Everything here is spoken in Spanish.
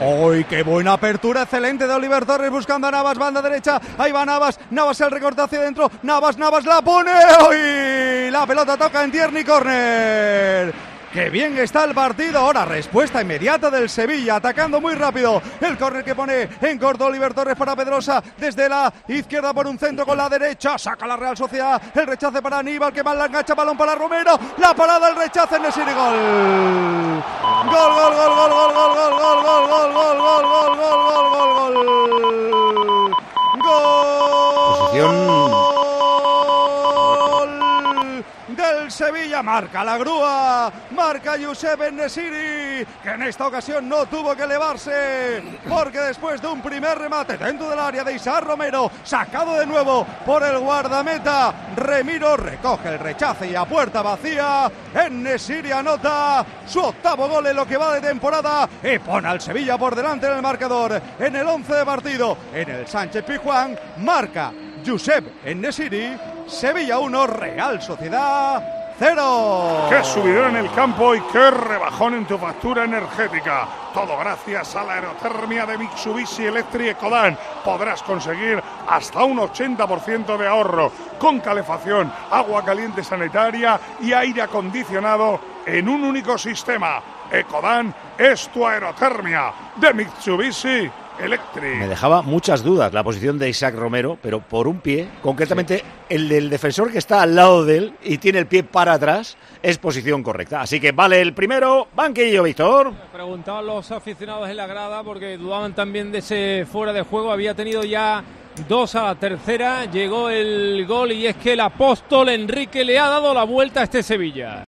¡Uy, qué buena apertura! Excelente de Oliver Torres buscando a Navas, banda derecha. Ahí va Navas. Navas el recorte hacia adentro. Navas, Navas la pone. ¡Uy! La pelota toca en Tierney Corner. ¡Qué bien está el partido! Ahora respuesta inmediata del Sevilla, atacando muy rápido. El córner que pone en corto Oliver Torres para Pedrosa. Desde la izquierda por un centro con la derecha. Saca la Real Sociedad. El rechace para Aníbal, que mal la engancha. Balón para Romero. La parada, el rechace en. Gol, gol, gol, gol, gol, gol, gol, gol, Sevilla. Marca la grúa, marca Josep Nesiri, que en esta ocasión no tuvo que elevarse, porque después de un primer remate dentro del área de Isaac Romero, sacado de nuevo por el guardameta, Remiro recoge el rechace y a puerta vacía, Nesiri anota su octavo gol en lo que va de temporada y pone al Sevilla por delante en el marcador en el 11 de partido, en el Sánchez Pijuán, marca Josep Nesiri, Sevilla 1, Real Sociedad 0. ¡Qué subidón en el campo y qué rebajón en tu factura energética! Todo gracias a la aerotermia de Mitsubishi Electric Ecodan. Podrás conseguir hasta un 80% de ahorro con calefacción, agua caliente sanitaria y aire acondicionado en un único sistema. Ecodan es tu aerotermia de Mitsubishi me dejaba muchas dudas la posición de Isaac Romero, pero por un pie, concretamente el del defensor que está al lado de él y tiene el pie para atrás, es posición correcta. Así que vale el primero, banquillo, Víctor. Preguntaban los aficionados en la grada porque dudaban también de ese fuera de juego. Había tenido ya dos a la tercera, llegó el gol y es que el apóstol Enrique le ha dado la vuelta a este Sevilla.